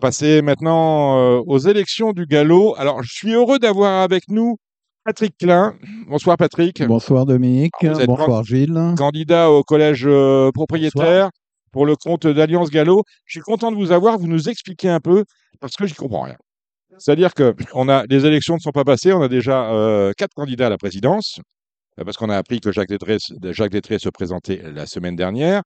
passer maintenant euh, aux élections du galop. Alors, je suis heureux d'avoir avec nous Patrick Klein. Bonsoir Patrick. Bonsoir Dominique. Alors, Bonsoir Gilles. Candidat au collège euh, propriétaire pour le compte d'Alliance Gallo. Je suis content de vous avoir. Vous nous expliquez un peu parce que j'y comprends rien. C'est-à-dire que on a les élections ne sont pas passées. On a déjà euh, quatre candidats à la présidence parce qu'on a appris que Jacques Détré, Jacques Détré se présentait la semaine dernière.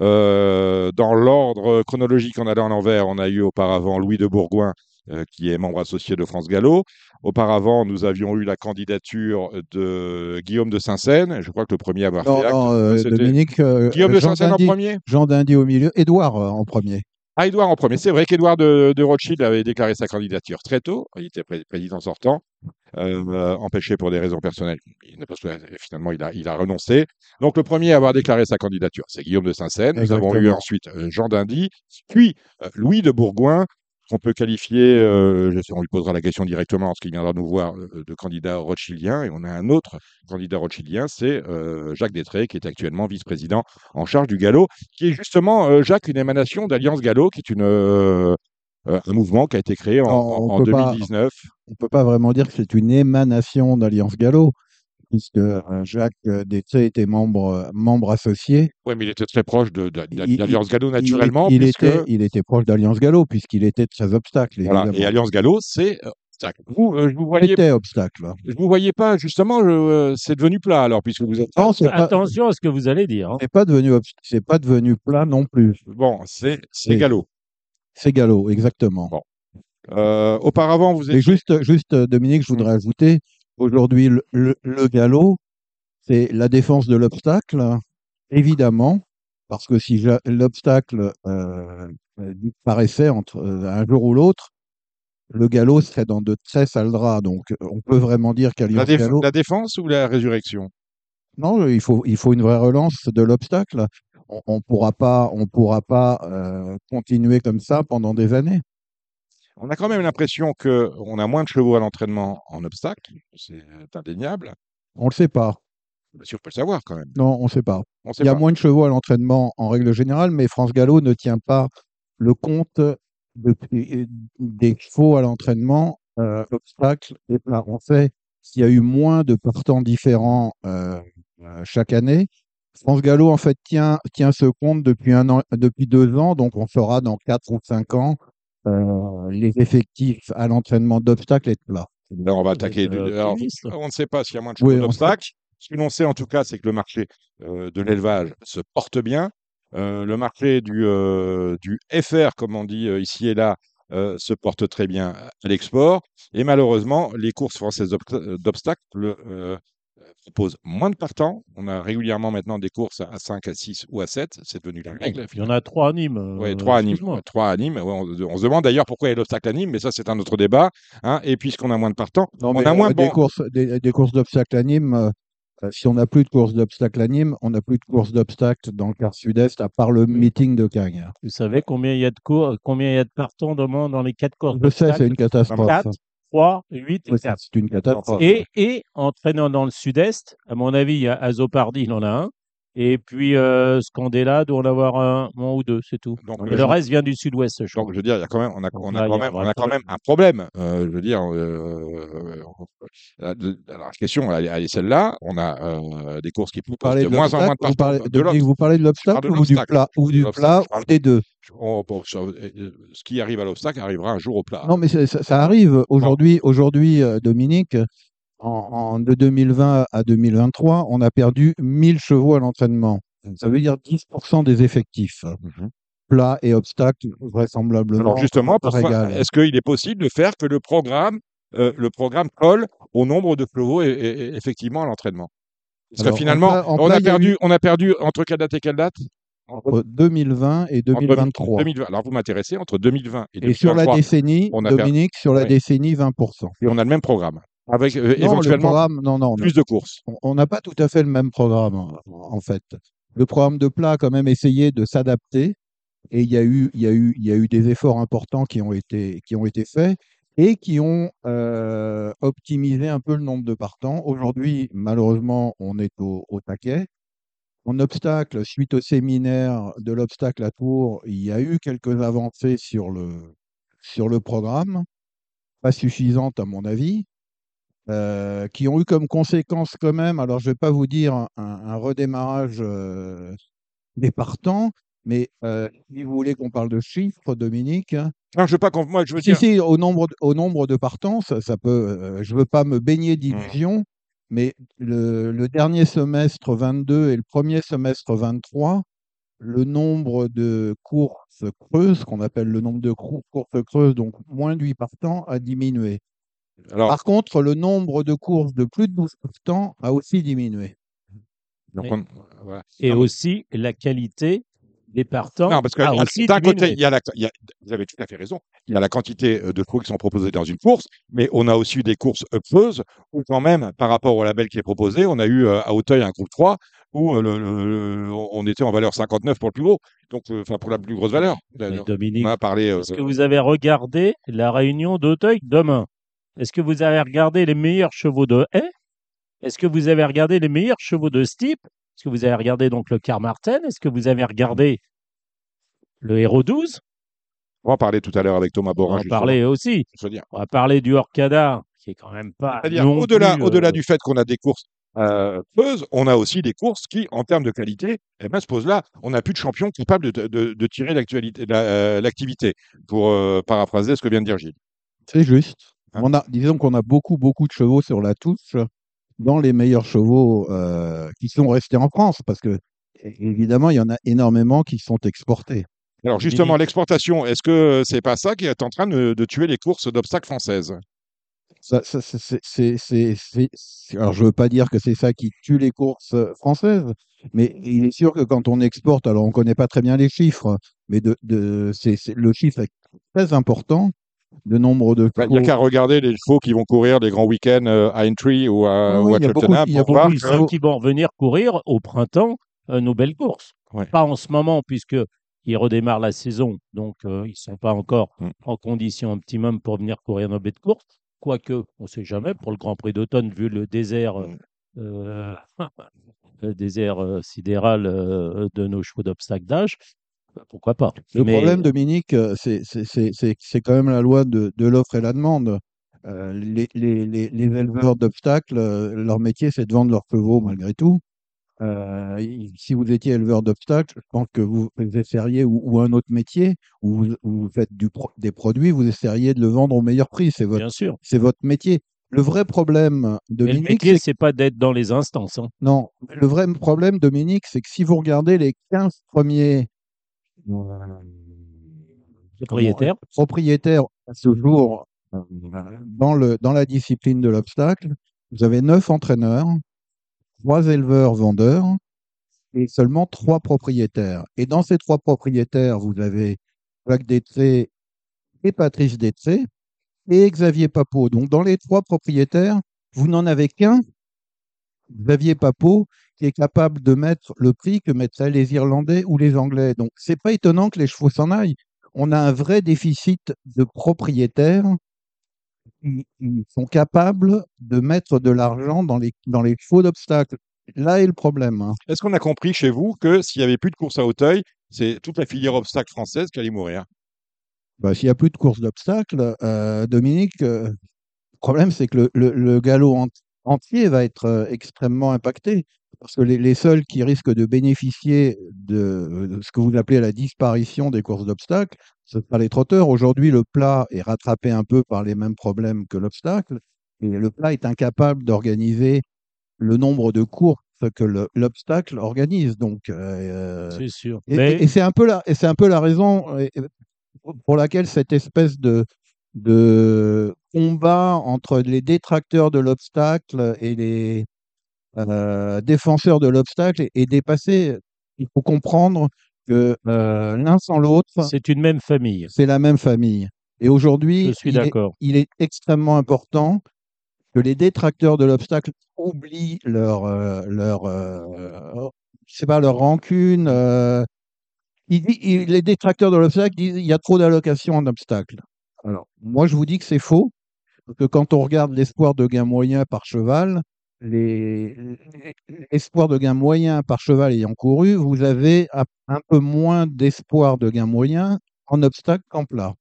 Euh, dans l'ordre chronologique en allant à l'envers, on a eu auparavant Louis de Bourgoin, euh, qui est membre associé de France Gallo. Auparavant, nous avions eu la candidature de Guillaume de Saint-Seine. Je crois que le premier à avoir Non, fait acte, non, euh, Dominique. Guillaume de Saint-Seine en premier? Jean Dindy au milieu. Édouard en premier. Ah, Édouard en premier. C'est vrai qu'Édouard de, de Rothschild avait déclaré sa candidature très tôt. Il était pré- président sortant, euh, empêché pour des raisons personnelles. Il, parce que, euh, finalement, il a, il a renoncé. Donc, le premier à avoir déclaré sa candidature, c'est Guillaume de Saint-Seine. Nous avons eu ensuite euh, Jean Dindy, puis Louis de Bourgoin, qu'on peut qualifier, euh, je sais, on lui posera la question directement lorsqu'il viendra nous voir, euh, de candidat rothschildien. Et on a un autre candidat rothschildien, c'est euh, Jacques Détré, qui est actuellement vice-président en charge du galop, qui est justement, euh, Jacques, une émanation d'Alliance Gallo, qui est une, un mouvement qui a été créé en, Non, on en- en peut pas- 2019. On ne peut pas vraiment dire que c'est une émanation d'Alliance Gallo, puisque euh, Jacques euh, Détré était membre, euh, membre associé. Oui, mais il était très proche de, de- Il- d'Alliance Gallo Il- naturellement. il, puisque, était, il était proche d'Alliance Gallo, puisqu'il était de ses obstacles. voilà, évidemment. et Alliance Gallo, c'est. obstacle. vous, euh, je vous Il voyais, était obstacle. je vous voyais pas justement. je- euh, c'est devenu plat alors, puisque vous êtes. Non, c'est pas, Attention à ce que vous allez dire. hein. c'est pas devenu, obst- c'est pas devenu plat non plus. Bon, c'est c'est Oui. Gallo. C'est Gallo, exactement. Bon. Euh, auparavant, vous Et étiez. juste, juste, Dominique, je voudrais ajouter, aujourd'hui, le, le, le galop, c'est la défense de l'obstacle, évidemment, parce que si l'obstacle euh, euh, disparaissait entre euh, un jour ou l'autre, le galop serait dans de très sales draps. Donc, on peut vraiment dire La, qu'Alliance déf- Gallo, la défense ou la résurrection? Non, il faut, il faut une vraie relance de l'obstacle. On, on pourra pas, on pourra pas euh, continuer comme ça pendant des années. On a quand même l'impression qu'on a moins de chevaux à l'entraînement en obstacle, c'est indéniable. On le sait pas. Bien sûr, on peut le savoir quand même. Non, on sait pas. On sait Il y a pas. moins de chevaux à l'entraînement en règle générale, mais France Gallo ne tient pas le compte de- des chevaux à l'entraînement, euh, obstacles et. On sait qu'il y a eu moins de partants différents euh, euh, chaque année. France Gallo, en fait, tient, tient ce compte depuis, un an, depuis deux ans, donc on saura dans quatre ou cinq ans euh, les effectifs à l'entraînement d'obstacles de plats. Là, on va attaquer. du- euh, alors, on ne sait pas s'il y a moins de Oui, d'obstacles. Ce que l'on sait en tout cas, c'est que le marché euh, de l'élevage se porte bien. Euh, le marché du, du FR, comme on dit ici et là, se porte très bien à l'export. Et malheureusement, les courses françaises d'obst- d'obstacles euh, proposent moins de partants. On a régulièrement maintenant des courses à 5, à 6 ou à 7. C'est devenu la règle. Il y en a trois à Nîmes. euh, Oui, trois à Nîmes. excuse-moi. ouais, Trois à Nîmes. Ouais, on, on se demande d'ailleurs pourquoi il y a l'obstacle à Nîmes, mais ça, c'est un autre débat. hein. Et puisqu'on a moins de partants, Non, on a moins euh, de des bons- courses, des, des courses d'obstacles à Nîmes. euh, euh, si on n'a plus de courses d'obstacles à Nîmes, on n'a plus de courses d'obstacles dans le quart sud-est, à part le meeting de Cagnes. Vous savez combien il y a de cours, combien il y a de partants dans, dans les quatre courses Je sais, c'est une catastrophe. 4, 3, 8 et Ouais, 4. c'est une catastrophe. Et, et en traînant dans le sud-est, à mon avis, il y a Azopardi, il en a un. Et puis euh, Scandella doit en avoir un, un ou deux, c'est tout. Donc, Et le reste vient du sud-ouest, je crois. Donc, je veux dire, il y a quand même, on a, on a Là, il y quand même, un on a quand même problème. un problème. Euh, je veux dire, euh, euh, la question, elle, est- elle est celle-là. On a euh, des courses qui Vous parlez de de moins en moins de l'obstacle, vous parlez. De vous parlez de l'obstacle ou du plat ou du plat ou des deux? Oh, euh, ce qui arrive à l'obstacle arrivera un jour au plat. Non, mais ça, ça arrive aujourd'hui. Aujourd'hui, Dominique, en, en- de 2020 à 2023, on a perdu 1000 chevaux à l'entraînement. Ça veut dire 10% des effectifs. Mhm. Plat et obstacle, vraisemblablement. Alors justement, est-ce qu'il est possible de faire que le programme, euh, le programme colle au nombre de chevaux et, effectivement à l'entraînement? Parce Alors, que en finalement, plat- en on, plat, a perdu, eu- on a perdu entre quelle date et quelle date Entre 2020 et Entre 2023. 2020. Alors vous m'intéressez, entre 2020 et Et sur la 2023, décennie, on a perdu- Dominique, sur la Oui. décennie, 20%. et on a le même programme, avec euh, Non, éventuellement programme, non, non, plus de courses. on- on n'a pas tout à fait le même programme, en- en fait. Le programme de plat a quand même essayé de s'adapter et il y a eu, il y a eu, il y a eu des efforts importants qui ont été, qui ont été faits et qui ont euh, optimisé un peu le nombre de partants. Aujourd'hui, malheureusement, on est au, au taquet. En obstacle, suite au séminaire de l'obstacle à Tours, il y a eu quelques avancées sur le, sur le programme, pas suffisantes à mon avis, euh, qui ont eu comme conséquence quand même, alors je ne vais pas vous dire un, un redémarrage euh, des partants, mais euh, si vous voulez qu'on parle de chiffres, Dominique, Non, je veux pas qu'on. Moi, je veux dire. si, au nombre, de- au nombre de partants, ça, ça peut. je veux pas me baigner d'illusions, mais le, le dernier semestre 22 et le premier semestre 23, le nombre de courses creuses, qu'on appelle le nombre de cour- courses creuses, donc moins de 8 partants, a diminué. Alors, Par contre, le nombre de courses de plus de 12 partants a aussi diminué. donc Mais- on- voilà. Et Non, mais- aussi la qualité des partants Non, parce que a à- aussi d'un côté, diminué. il y a la, il y a- vous avez tout à fait raison, il y a la quantité euh, de chevaux qui sont proposés dans une course, mais on a aussi eu des courses creuses où quand même, par rapport au label qui est proposé, on a eu euh, à Auteuil un groupe 3 où euh, le- le- le- on était en valeur 59 pour le plus gros, donc euh, enfin pour la plus grosse valeur. Mais On Dominique, a parlé. euh, est-ce que vous avez regardé la réunion d'Auteuil demain? Est-ce que vous avez regardé les meilleurs chevaux de haie Est-ce que vous avez regardé les meilleurs chevaux de steep Est-ce que vous avez regardé donc le Carmarthen? Est-ce que vous avez regardé le Héros 12 on va en parler tout à l'heure avec Thomas On Borin. en justement, parlait aussi. On va parler du Orcada, qui est quand même pas. Au-delà, euh, du fait qu'on a des courses euh, creuses, on a aussi des courses qui, en termes de qualité, eh ben, se posent là. On n'a plus de champion capable de, de- de tirer l'actualité- la- euh, l'activité, pour euh, paraphraser ce que vient de dire Gilles. C'est juste. Hein? On a, disons qu'on a beaucoup, beaucoup de chevaux sur la touche dans les meilleurs chevaux euh, qui sont restés en France, parce que évidemment, il y en a énormément qui sont exportés. Alors justement, l'exportation, est-ce que c'est pas ça qui est en train de, de tuer les courses d'obstacles françaises? Ça, ça, c'est- alors, je veux pas dire que c'est ça qui tue les courses euh, françaises, mais il est sûr que quand on exporte, alors on connaît pas très bien les chiffres, mais de, de, le chiffre est très important de nombre de Bah, Il n'y a qu'à regarder les chevaux qui vont courir des grands week-ends euh, à Entry ou à, Ah ou oui, à il y a beaucoup- Cheltenham il y a pour voir beaucoup qui vont venir courir au printemps euh, nos belles courses. Ouais. Pas en ce moment, puisque ils redémarrent la saison, donc euh, ils sont pas encore Mm. en condition optimum pour venir courir nos belles courses. Quoique, on ne sait jamais, pour le Grand Prix d'automne, vu le désert, euh, Mm. euh, le désert euh, sidéral euh, de nos chevaux d'obstacle d'âge, euh, pourquoi pas. Le Mais problème, Dominique, euh, c'est quand même la loi de, de l'offre et la demande. Euh, les, les- les- les éleveurs d'obstacles, euh, leur métier, c'est de vendre leurs chevaux malgré tout. Euh, si vous étiez éleveur d'obstacles, je pense que vous, essaieriez, ou, ou un autre métier, où vous, où vous faites du pro- des produits, vous essaieriez de le vendre au meilleur prix. C'est votre, c'est votre métier. Le vrai problème, Mais le Dominique, métier, c'est c'est pas d'être dans les instances. hein. non, le vrai problème, Dominique, c'est que si vous regardez les 15 premiers Propriétaire. comment- propriétaires à ce jour euh, dans, le, dans la discipline de l'obstacle, vous avez 9 entraîneurs, 3 éleveurs vendeurs et seulement 3 propriétaires. Et dans ces 3 propriétaires, vous avez Jacques Détré et Patrice Détré et Xavier Papot. Donc dans les 3 propriétaires, vous n'en avez qu'un, Xavier Papot, qui est capable de mettre le prix que mettraient les Irlandais ou les Anglais. Donc, c'est pas étonnant que les chevaux s'en aillent. On a un vrai déficit de propriétaires qui, sont capables de mettre de l'argent dans les, dans les chevaux d'obstacle. Là est le problème. hein. Est-ce qu'on a compris chez vous que s'il n'y avait plus de course à Auteuil, c'est toute la filière obstacle française qui allait mourir? Bah, S'il n'y a plus de course d'obstacle, euh, Dominique, euh, le problème, c'est que le, le- le galop en- entier va être euh, extrêmement impacté. Parce que les, les seuls qui risquent de bénéficier de, de ce que vous appelez la disparition des courses d'obstacles, ce sera les trotteurs. Aujourd'hui, le plat est rattrapé un peu par les mêmes problèmes que l'obstacle. Et le plat est incapable d'organiser le nombre de courses que le- l'obstacle organise. Donc, euh, C'est sûr. et, Mais et- et c'est un peu la, et c'est un peu la raison euh, pour- pour laquelle cette espèce de, de combat entre les détracteurs de l'obstacle et les euh, défenseur de l'obstacle est, est dépassé. Il faut comprendre que euh, l'un sans l'autre, c'est une même famille. c'est la même famille. Et aujourd'hui, il il est extrêmement important que les détracteurs de l'obstacle oublient leur, euh, leur, euh, je sais pas, leur rancune. euh, il dit- il- les détracteurs de l'obstacle disent il y a trop d'allocations en obstacle. Alors, moi, je vous dis que c'est faux, parce que quand on regarde l'espoir de gain moyen par cheval, les- l'espoir de gain moyen par cheval ayant couru, vous avez un peu moins d'espoir de gain moyen en obstacle qu'en plat.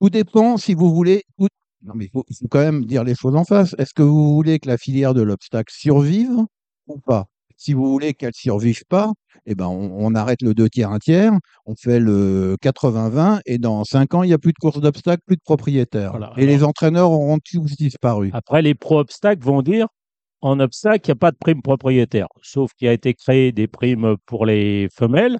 Tout dépend si vous voulez. tout- Non, mais il faut, quand même dire les choses en face. Est-ce que vous voulez que la filière de l'obstacle survive ou pas? Si vous voulez qu'elle survive pas, eh ben on, on arrête le 2 tiers, 1 tiers, on fait le 80-20 et dans 5 ans, il n'y a plus de course d'obstacles, plus de propriétaires. Voilà, et les entraîneurs auront tous disparu. Après, les pro-obstacles vont dire en obstacle, il n'y a pas de prime propriétaire. Sauf qu'il a été créé des primes pour les femelles,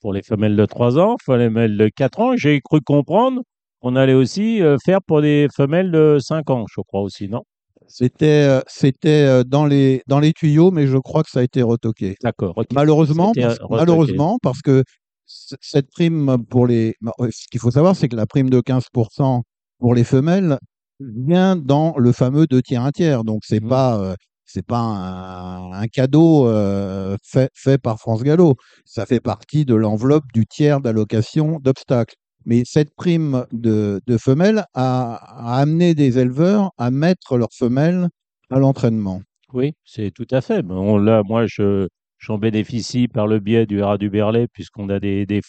pour les femelles de 3 ans, pour les femelles de 4 ans. J'ai cru comprendre qu'on allait aussi euh, faire pour des femelles de 5 ans, je crois aussi, non? C'était euh, c'était euh, dans les dans les tuyaux, mais je crois que ça a été retoqué. D'accord. Malheureusement, parce, retoqué. malheureusement, parce que cette prime pour les. Ce qu'il faut savoir, c'est que la prime de 15% pour les femelles vient dans le fameux 2 tiers 1 tiers. Donc, c'est Mhm. pas. euh, c'est pas un, un cadeau euh, fait, fait par France Gallo. Ça fait partie de l'enveloppe du tiers d'allocation d'obstacles. Mais cette prime de, de femelles a, a amené des éleveurs à mettre leurs femelles à l'entraînement. Oui, c'est tout à fait. Là, moi, je, j'en bénéficie par le biais du Rat du Berlay, puisqu'on a des, des,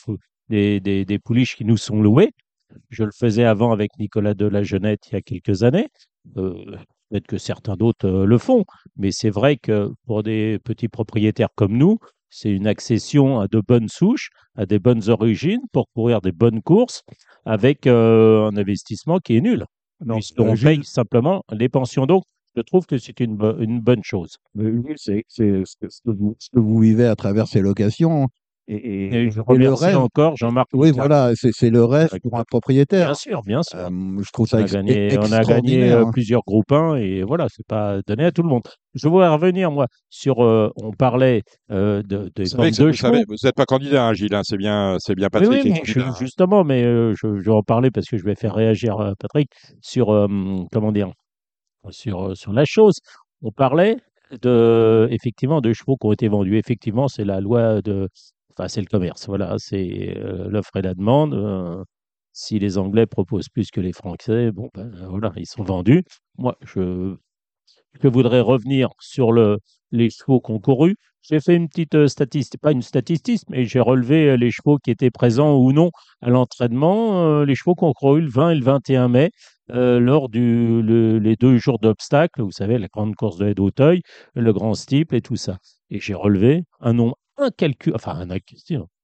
des, des pouliches qui nous sont louées. Je le faisais avant avec Nicolas de la Jeunette il y a quelques années. Euh, Peut-être que certains d'autres euh, le font, mais c'est vrai que pour des petits propriétaires comme nous, c'est une accession à de bonnes souches, à des bonnes origines pour courir des bonnes courses avec euh, un investissement qui est nul. puisqu'on euh, paye simplement les pensions. Donc, je trouve que c'est une, bo- une bonne chose. C'est ce, ce que vous vivez à travers ces locations. Et, et- Et je et le remercie rêve. encore Jean-Marc. Oui, Picard. voilà, c'est c'est le rêve pour un propriétaire. Bien sûr, bien sûr. Euh, je trouve ça on a ex- gagné, on a gagné euh, hein. plusieurs groupes 1 et voilà, c'est pas donné à tout le monde. Je voudrais revenir, moi, sur. euh, on parlait euh, de, des ça, de vous chevaux. savez, vous n'êtes pas candidat, hein, Gilles. hein, c'est bien, c'est bien Patrick oui, mais je- justement, mais euh, je, je vais en parler parce que je vais faire réagir euh, Patrick sur, euh, comment dire, sur, sur la chose. On parlait de, effectivement, de chevaux qui ont été vendus. Effectivement, c'est la loi de, enfin, c'est le commerce. Voilà, c'est euh, l'offre et la demande. euh, si les Anglais proposent plus que les Français, bon, ben voilà, ils sont vendus. Moi, je, je voudrais revenir sur le, les chevaux concourus. J'ai fait une petite euh, statistique, pas une statistique, mais j'ai relevé euh, les chevaux qui étaient présents ou non à l'entraînement, euh, les chevaux concourus le 20 et le 21 mai, euh, lors du, le- les deux jours d'obstacles, vous savez, la grande course de haie d'Auteuil, le grand steeple et tout ça. Et j'ai relevé un nombre incalculable, enfin,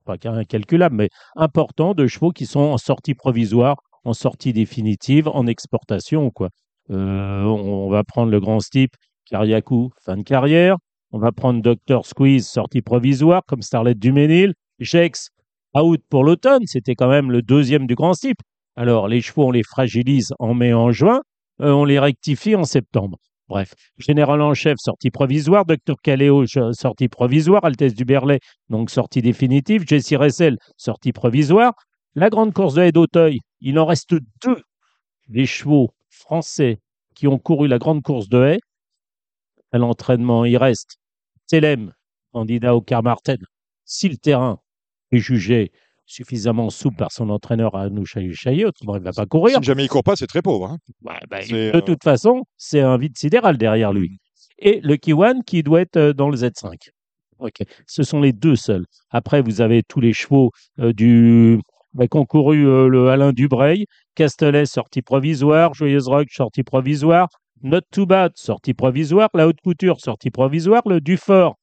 pas incalculable, mais important de chevaux qui sont en sortie provisoire, en sortie définitive, en exportation, quoi. Euh, on, va prendre le grand steeple, Kariakou, fin de carrière. On va prendre Dr. Squeeze, sortie provisoire, comme Starlet Duménil. Jex, out pour l'automne. C'était quand même le deuxième du grand steeple. Alors, les chevaux, on les fragilise en mai, en juin. Euh, on les rectifie en septembre. Bref, Général en chef, sortie provisoire. Dr. Caléo, sortie provisoire. Altesse du Berlay, donc sortie définitive. Jessie Ressel, sortie provisoire. La grande course de haie d'Auteuil, il en reste deux des chevaux français qui ont couru la grande course de haie. À l'entraînement, il reste Telem, candidat au Carmarten. Si le terrain est jugé suffisamment souple par son entraîneur à nous chailler, autrement il ne va pas courir. Si jamais il court pas, c'est très pauvre. hein. Ouais, C'est, de euh, toute façon, c'est un vide sidéral derrière lui. Et le Kiwan qui doit être euh, dans le Z5. Ok, ce sont les deux seuls. Après, vous avez tous les chevaux euh, du bah, qui ont couru euh, le Alain Dubreuil, Castellet sortie provisoire, Joyeuse Rock sortie provisoire, Not Too Bad sortie provisoire, La Haute Couture sortie provisoire, le Dufort,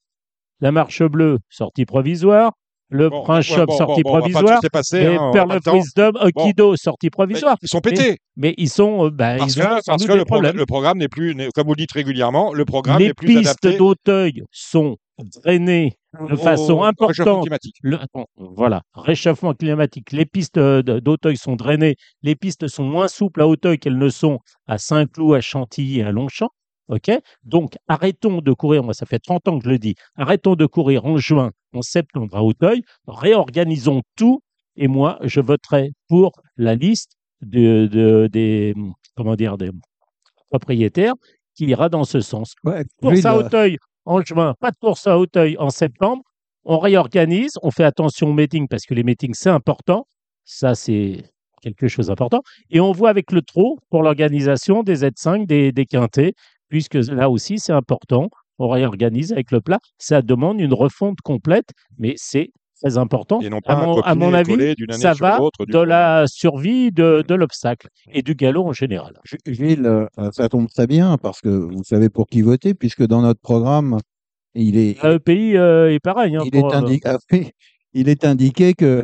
la Marche Bleue sortie provisoire, le Bon, Prince ouais, Shop bon, sortie bon, provisoire, les et hein, Pearl of. Wisdom, Okido sortie Mais provisoire. Ils sont pétés. Mais ils sont, euh, bah, Parce ils ont que, parce que le, le programme n'est plus, comme vous le dites régulièrement, le programme Les n'est plus pistes adapté d'Auteuil sont drainées de au- façon au réchauffement importante. climatique. Le- voilà, réchauffement climatique. Les pistes euh, d'Auteuil sont drainées. Les pistes sont moins souples à Auteuil qu'elles ne sont à Saint-Cloud, à Chantilly et à Longchamp. OK? Donc, arrêtons de courir. Moi, ça fait 30 ans que je le dis. Arrêtons de courir en juin, en septembre à Auteuil. Réorganisons tout. Et moi, je voterai pour la liste de, de- des, comment dire, des propriétaires qui ira dans ce sens. Ouais, Course à euh, Auteuil en juin, pas de course à Auteuil en septembre. On réorganise, on fait attention aux meetings parce que les meetings, c'est important. Ça, c'est quelque chose d'important. Et on voit avec le trot pour l'organisation des Z5, des, des quintés, puisque là aussi, c'est important. On réorganise avec le plat. Ça demande une refonte complète, mais c'est très important. Et non pas À un mon, à mon avis, ça sur va de coup. la survie de, de l'obstacle et du galop en général. Gilles, euh, ça tombe très bien parce que vous savez pour qui voter, puisque dans notre programme, il est, Le pays euh, est pareil. hein, il pour, est, euh, indi- ah il est indiqué que,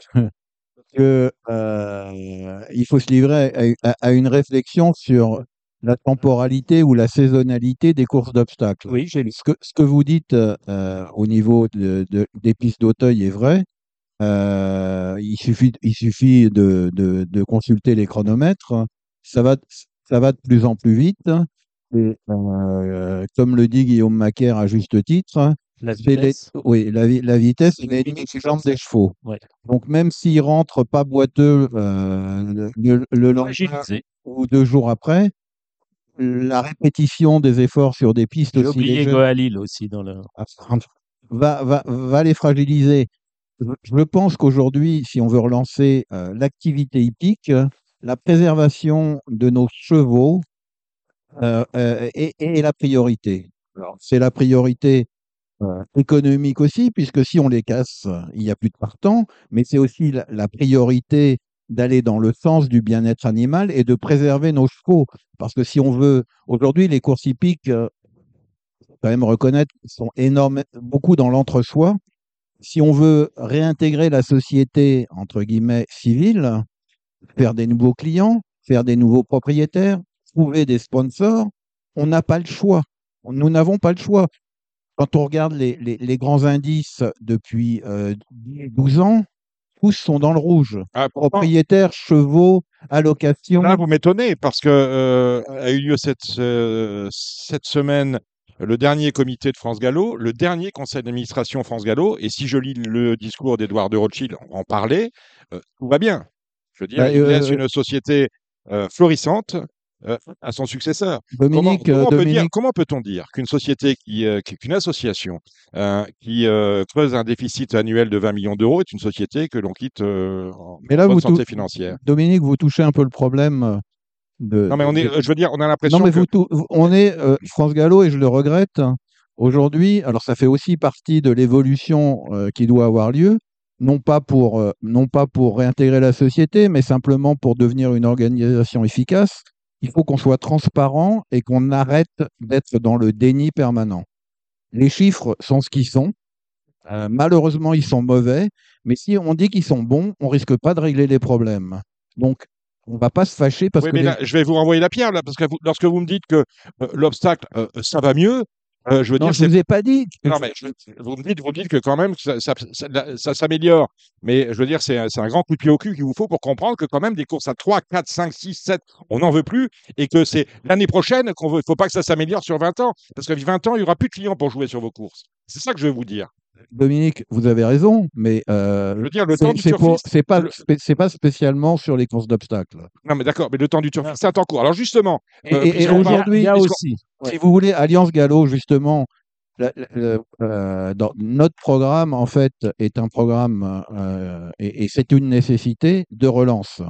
que euh, il faut se livrer à, à- à une réflexion sur la temporalité ou la saisonnalité des courses d'obstacles. oui, j'ai lu. Ce que, ce que vous dites euh, euh, au niveau de, de- des pistes d'Auteuil est vrai. Euh, il suffit, il suffit de, de, consulter les chronomètres. Ça va, ça va de plus en plus vite. Et, euh, comme le dit Guillaume Macaire à juste titre, La les- vitesse. oui, la, vi- la vitesse est l'ennemi des jambes des chevaux. Ouais. Donc même s'ils rentrent pas boiteux euh, le, le lendemain ou deux jours après, la répétition des efforts sur des pistes aussi oublié légères Goalil aussi dans le. va, va, va les fragiliser. Je- pense qu'aujourd'hui, si on veut relancer euh, l'activité hippique, la préservation de nos chevaux euh, euh, est, est la priorité. C'est la priorité euh, économique aussi, puisque si on les casse, il n'y a plus de partant, mais c'est aussi la, la priorité d'aller dans le sens du bien-être animal et de préserver nos chevaux. Parce que si on veut, aujourd'hui, les courses hippiques, euh, quand même reconnaître, sont énormes, beaucoup dans l'entre-soi. Si on veut réintégrer la société, entre guillemets, civile, faire des nouveaux clients, faire des nouveaux propriétaires, trouver des sponsors, on n'a pas le choix. Nous n'avons pas le choix. Quand on regarde les, les- les grands indices depuis euh, 12 ans, tous sont dans le rouge. Ah, Propriétaires, chevaux, allocations. Là, vous m'étonnez parce que euh, a eu lieu cette, euh, cette semaine le dernier comité de France Gallo, le dernier conseil d'administration France Gallo, et si je lis le discours d'Edouard de Rothschild en parlait, euh, tout va bien. Je veux dire, Bah, il euh, laisse une société euh, florissante euh, à son successeur. Comment, Dominique, comment euh, on peut dire- Dominique, comment peut-on dire qu'une société qui, euh, qu'une association euh, qui creuse un déficit annuel de 20 millions d'euros est une société que l'on quitte en mais là, bonne vous, santé tou- financière? Dominique, vous touchez un peu le problème de. Non, mais on est, je veux dire, on a l'impression Non, mais que vous, tou- on est France Gallo et je le regrette. Aujourd'hui, alors ça fait aussi partie de l'évolution qui doit avoir lieu, non pas pour non pas pour réintégrer la société, mais simplement pour devenir une organisation efficace. Il faut qu'on soit transparent et qu'on arrête d'être dans le déni permanent. Les chiffres sont ce qu'ils sont. Euh, malheureusement, ils sont mauvais, mais si on dit qu'ils sont bons, on risque pas de régler les problèmes. Donc, on va pas se fâcher parce Oui, que mais les- là, je vais vous renvoyer la pierre, là, parce que vous- lorsque vous me dites que euh, l'obstacle, euh, ça va mieux, euh, je veux non, dire, je vous ai pas dit. Non, mais je- vous me dites, vous me dites que quand même, ça, ça- ça- la- ça s'améliore. Mais je veux dire, c'est un, un grand coup de pied au cul qu'il vous faut pour comprendre que quand même, des courses à 3, 4, 5, 6, 7, on n'en veut plus. Et que c'est l'année prochaine qu'on veut. Il ne faut pas que ça s'améliore sur 20 ans. Parce que 20 ans, il n'y aura plus de clients pour jouer sur vos courses. C'est ça que je veux vous dire. Dominique, vous avez raison, mais Je euh, veux dire, le temps c'est du c'est pas c'est pas spécialement sur les courses d'obstacles. Non, mais d'accord, mais le temps du turfiste, c'est un temps court. Alors justement, Et, Euh, et- et aujourd'hui, il y a puisqu'on- aussi. si vous voulez, Alliance Gallo, justement, la- la- la- euh, dans notre programme, en fait, est un programme, euh, et, et c'est une nécessité de relance.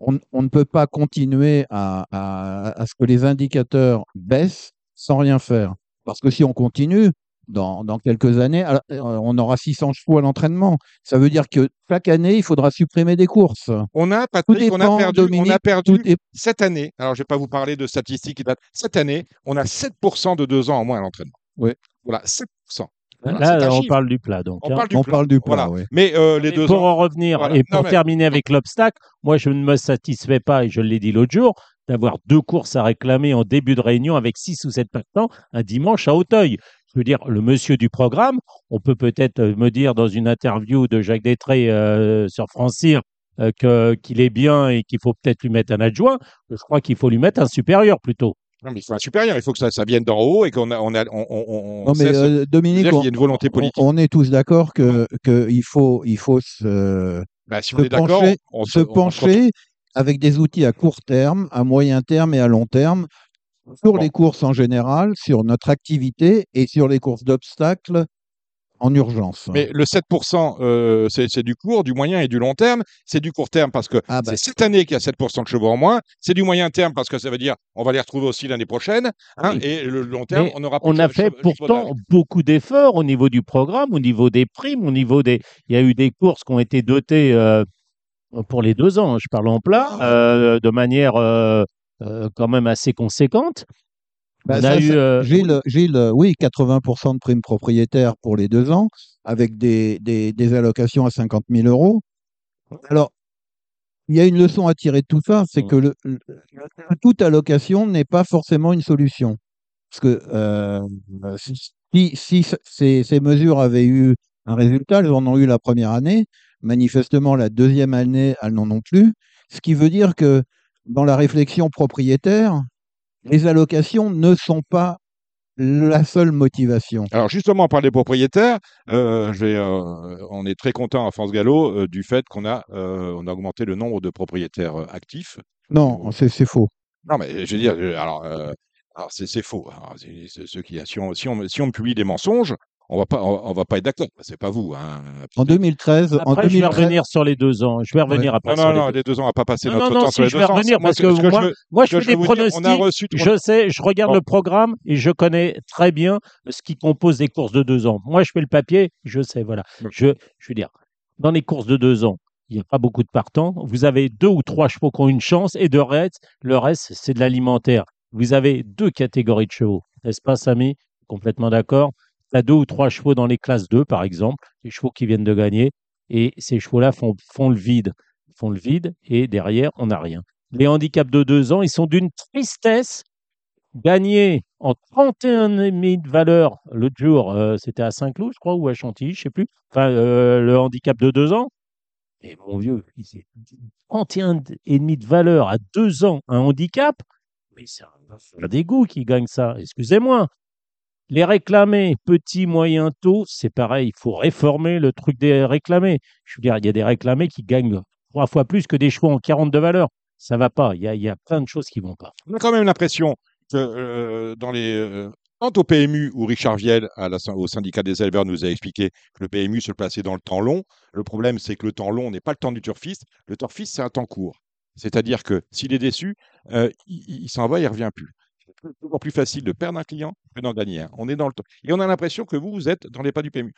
On, on ne peut pas continuer à, à- à ce que les indicateurs baissent sans rien faire. Parce que si on continue, dans, dans quelques années, alors, euh, on aura 600 chevaux à l'entraînement. Ça veut dire que chaque année, il faudra supprimer des courses. on a, Tout Patrick, on a dépend, perdu, on a perdu est- cette année, alors je ne vais pas vous parler de statistiques cette année, on a 7% de deux ans en moins à l'entraînement. Oui. Voilà, 7%. Voilà, c'est un Là, on parle du plat. Donc, On hein. parle du on plat. parle du plat, Voilà. oui. Mais euh, les Mais deux pour ans. en revenir Voilà. et Non, pour mais- terminer avec l'obstacle, moi je ne me satisfais pas, et je l'ai dit l'autre jour, d'avoir deux courses à réclamer en début de réunion avec six ou sept partants un dimanche à Auteuil. Je veux dire, le monsieur du programme, on peut peut-être euh, me dire dans une interview de Jacques Détré euh, sur France euh, que- qu'il est bien et qu'il faut peut-être lui mettre un adjoint. Je crois qu'il faut lui mettre un supérieur plutôt. Non, mais il faut un supérieur, il faut que ça, ça vienne d'en haut et qu'on a, on a, on, on, on Non, mais euh, Dominique, on, y a une volonté on- politique. on est tous d'accord que, que il faut, il faut se, Bah, si on se est d'accord, pencher- on se on- on pencher avec des outils à court terme, à moyen terme et à long terme sur Bon. les courses en général, sur notre activité et sur les courses d'obstacles en urgence. Mais le 7%, euh, c'est c'est du court, du moyen et du long terme. C'est du court terme parce que Ah bah. c'est cette année qu'il y a 7% de chevaux en moins. C'est du moyen terme parce que ça veut dire on va les retrouver aussi l'année prochaine. hein, Oui. Et le long terme, Mais on aura plus On de a chevaux- fait pourtant beaucoup d'efforts au niveau du programme, au niveau des primes, au niveau des. Il y a eu des courses qui ont été dotées euh, pour les deux ans, je parle en plat, Ah. euh, de manière euh, quand même assez conséquente. Ça- euh, Gilles, Gilles, euh, oui, 80% de primes propriétaires pour les deux ans, avec des, des, des allocations à 50 000 euros. Alors, il y a une leçon à tirer de tout ça, c'est Mm. que le, le- toute allocation n'est pas forcément une solution. Parce que euh, si, si ces, ces mesures avaient eu un résultat, elles en ont eu la première année. Manifestement, la deuxième année, elles n'en ont plus. Ce qui veut dire que dans la réflexion propriétaire, les allocations ne sont pas la seule motivation. Alors justement, par les propriétaires, euh, je vais, euh, on est très content à France Gallo euh, du fait qu'on a, on a augmenté le nombre de propriétaires actifs. Non, c'est faux. Non, mais je veux dire, alors, alors c'est faux. Alors, ceux qui, si on, si on, si on publie des mensonges, on va pas, on, on va pas être d'accord. C'est pas vous. Hein. En 2013, en Après, je vais 2013 revenir sur les deux ans. Je vais revenir après. Non, sur non, les non, deux- les deux ans, on va pas passer Non, notre non, non, temps si, sur les je deux vais ans. revenir Moi, parce ce que moi, je Moi, je fais des veux vous dire, on a pronostics. reçu. Je sais, je regarde Bon. le programme et je connais très bien ce qui compose des courses de deux ans. Moi, je fais le papier, je sais, voilà. Bon. Je, je veux dire, dans les courses de deux ans, il n'y a pas beaucoup de partants. Vous avez deux ou trois chevaux qui ont une chance et de reste, le reste, c'est de l'alimentaire. Vous avez deux catégories de chevaux, n'est-ce pas, Samy? Complètement d'accord? As deux ou trois chevaux dans les classes 2, par exemple, les chevaux qui viennent de gagner, et ces chevaux-là font, le vide. Font le vide, et derrière, on n'a rien. Les handicaps de deux ans, ils sont d'une tristesse. Gagner en 31,5 de valeur l'autre jour, euh, c'était à Saint-Cloud, je crois, ou à Chantilly, je sais plus. Enfin, euh, le handicap de deux ans. Mais mon vieux, il s'est- 31,5 de valeur à deux ans, un handicap. Mais c'est un dégoût qui gagne ça. Excusez-moi. Les réclamés, petits, moyens, taux, c'est pareil. Il faut réformer le truc des réclamés. Je veux dire, il y a des réclamés qui gagnent trois fois plus que des chevaux en 42 valeurs. Ça va pas. Il y a, plein de choses qui vont pas. On a quand même l'impression que euh, dans les euh, au PMU où Richard Viel au syndicat des éleveurs nous a expliqué que le PMU se plaçait dans le temps long. Le problème c'est que le temps long n'est pas le temps du turfiste. Le turfiste c'est un temps court. C'est-à-dire que s'il est déçu, euh, il, il- s'en va, il revient plus. C'est toujours plus facile de perdre un client que d'en gagner un. On est dans le temps. Et on a l'impression que vous, vous êtes dans les pas du PMU.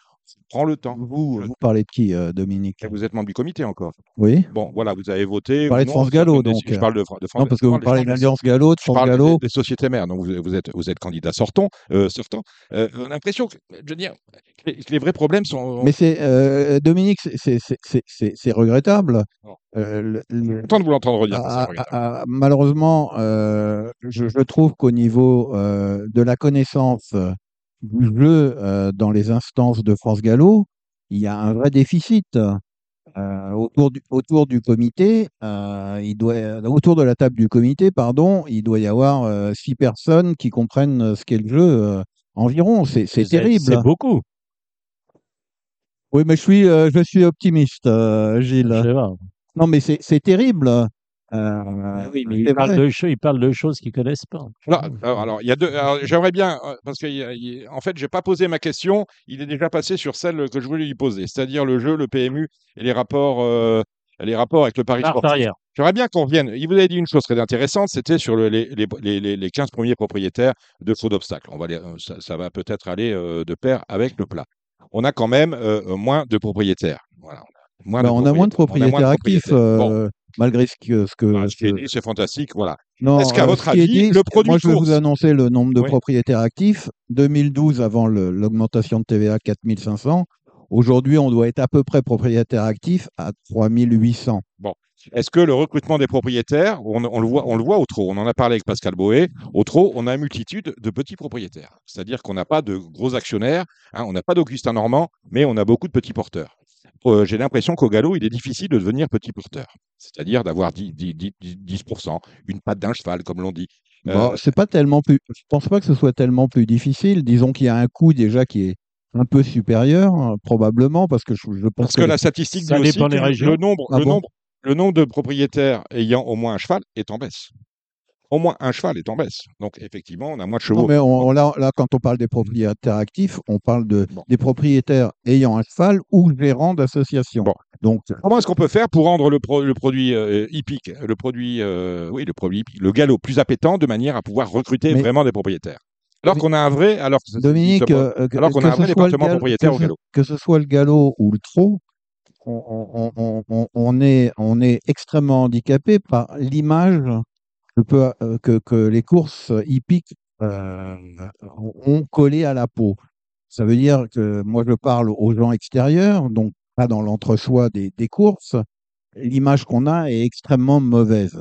Prends le temps. Vous, vous parlez de qui, euh, Dominique? Et Vous êtes membre du comité encore. Oui Bon, voilà, vous avez voté. Vous parlez de France Gallo, donc. Je parle de, de France Non, parce que vous parlez gens- d'Alliance Gallo, de je France parle Gallo. des, des sociétés mères, donc vous, vous êtes, vous êtes candidat sortant. Euh, sortant. Euh, on a l'impression que, je veux dire, les, les vrais problèmes sont. Mais c'est euh, Dominique, c'est regrettable. Non. Euh, le- le- content de vous l'entendre dire. Ah, ah, ah, malheureusement, euh, je, je trouve qu'au niveau euh, de la connaissance euh, du jeu euh, dans les instances de France Gallo, il y a un vrai déficit. Euh, autour, du, autour du comité, euh, il doit, autour de la table du comité, pardon, il doit y avoir euh, six personnes qui comprennent ce qu'est le jeu euh, environ. C'est c'est C'est- terrible. C'est beaucoup. Oui, mais je suis, euh, je suis optimiste, euh, Gilles. Je sais pas. Non, mais c'est terrible. Euh, Ah oui, mais il parle, de, il parle de choses qu'ils connaissent pas. Alors, alors, alors, il y a deux. alors, J'aimerais bien, euh, parce que il y a- il y a- en fait, j'ai pas posé ma question. Il est déjà passé sur celle que je voulais lui poser, c'est-à-dire le jeu, le PMU et les rapports, euh, les rapports avec le Paris arrière. J'aimerais bien qu'on revienne. Il vous avait dit une chose très intéressante, c'était sur le- les, les, les, les- les 15 premiers propriétaires de faux d'obstacles. On va les- ça, ça va peut-être aller euh, de pair avec le plat. On a quand même euh, moins de propriétaires. Voilà. Moins on a moins propriétaires on a moins de actifs, propriétaires. Bon, euh, malgré ce que. Ce que, voilà, ce que- dit, c'est fantastique. Voilà. Est-ce qu'à votre avis, dit, le produit Moi, je vais vous annoncer le nombre de Oui. propriétaires actifs. 2012, avant l'augmentation de TVA, 4500. Aujourd'hui, on doit être à peu près propriétaire actif à 3800. Est-ce que le recrutement des propriétaires, on, on le voit, on le voit au trot, on en a parlé avec Pascal Boé, au trot, on a une multitude de petits propriétaires. C'est-à-dire qu'on n'a pas de gros actionnaires, hein, on n'a pas d'Augustin Normand, mais on a beaucoup de petits porteurs. Euh, J'ai l'impression qu'au galop, il est difficile de devenir petit porteur. C'est-à-dire d'avoir 10, 10, 10, 10%, une patte d'un cheval, comme l'on dit. Euh, Bon, c'est pas tellement plus. Je pense pas que ce soit tellement plus difficile. Disons qu'il y a un coût déjà qui est un peu supérieur, hein, probablement, parce que je, je pense parce que la statistique dit aussi que le nombre, Ah le, bon nombre, le nombre de propriétaires ayant au moins un cheval est en baisse. Au moins un cheval est en baisse. Donc effectivement, on a moins de chevaux. Non, mais on- là, là, quand on parle des propriétaires actifs, on parle de, Bon. des propriétaires ayant un cheval ou gérants d'associations. Bon. Donc, Comment est-ce qu'on peut faire pour rendre le, pro- le produit euh, hippique, le produit, euh, oui, le produit hippique, le galop plus appétant de manière à pouvoir recruter Mais- vraiment des propriétaires? Alors qu'on a un vrai, alors que Dominique, euh, alors qu'on a un vrai département propriétaire au galop. que ce soit le galop ou le trot, on, on- on- on- on- on est, on est extrêmement handicapé par l'image euh, que, les courses hippiques euh, ont collé à la peau. Ça veut dire que moi, je parle aux gens extérieurs, donc pas dans l'entre-soi des, courses. L'image qu'on a est extrêmement mauvaise.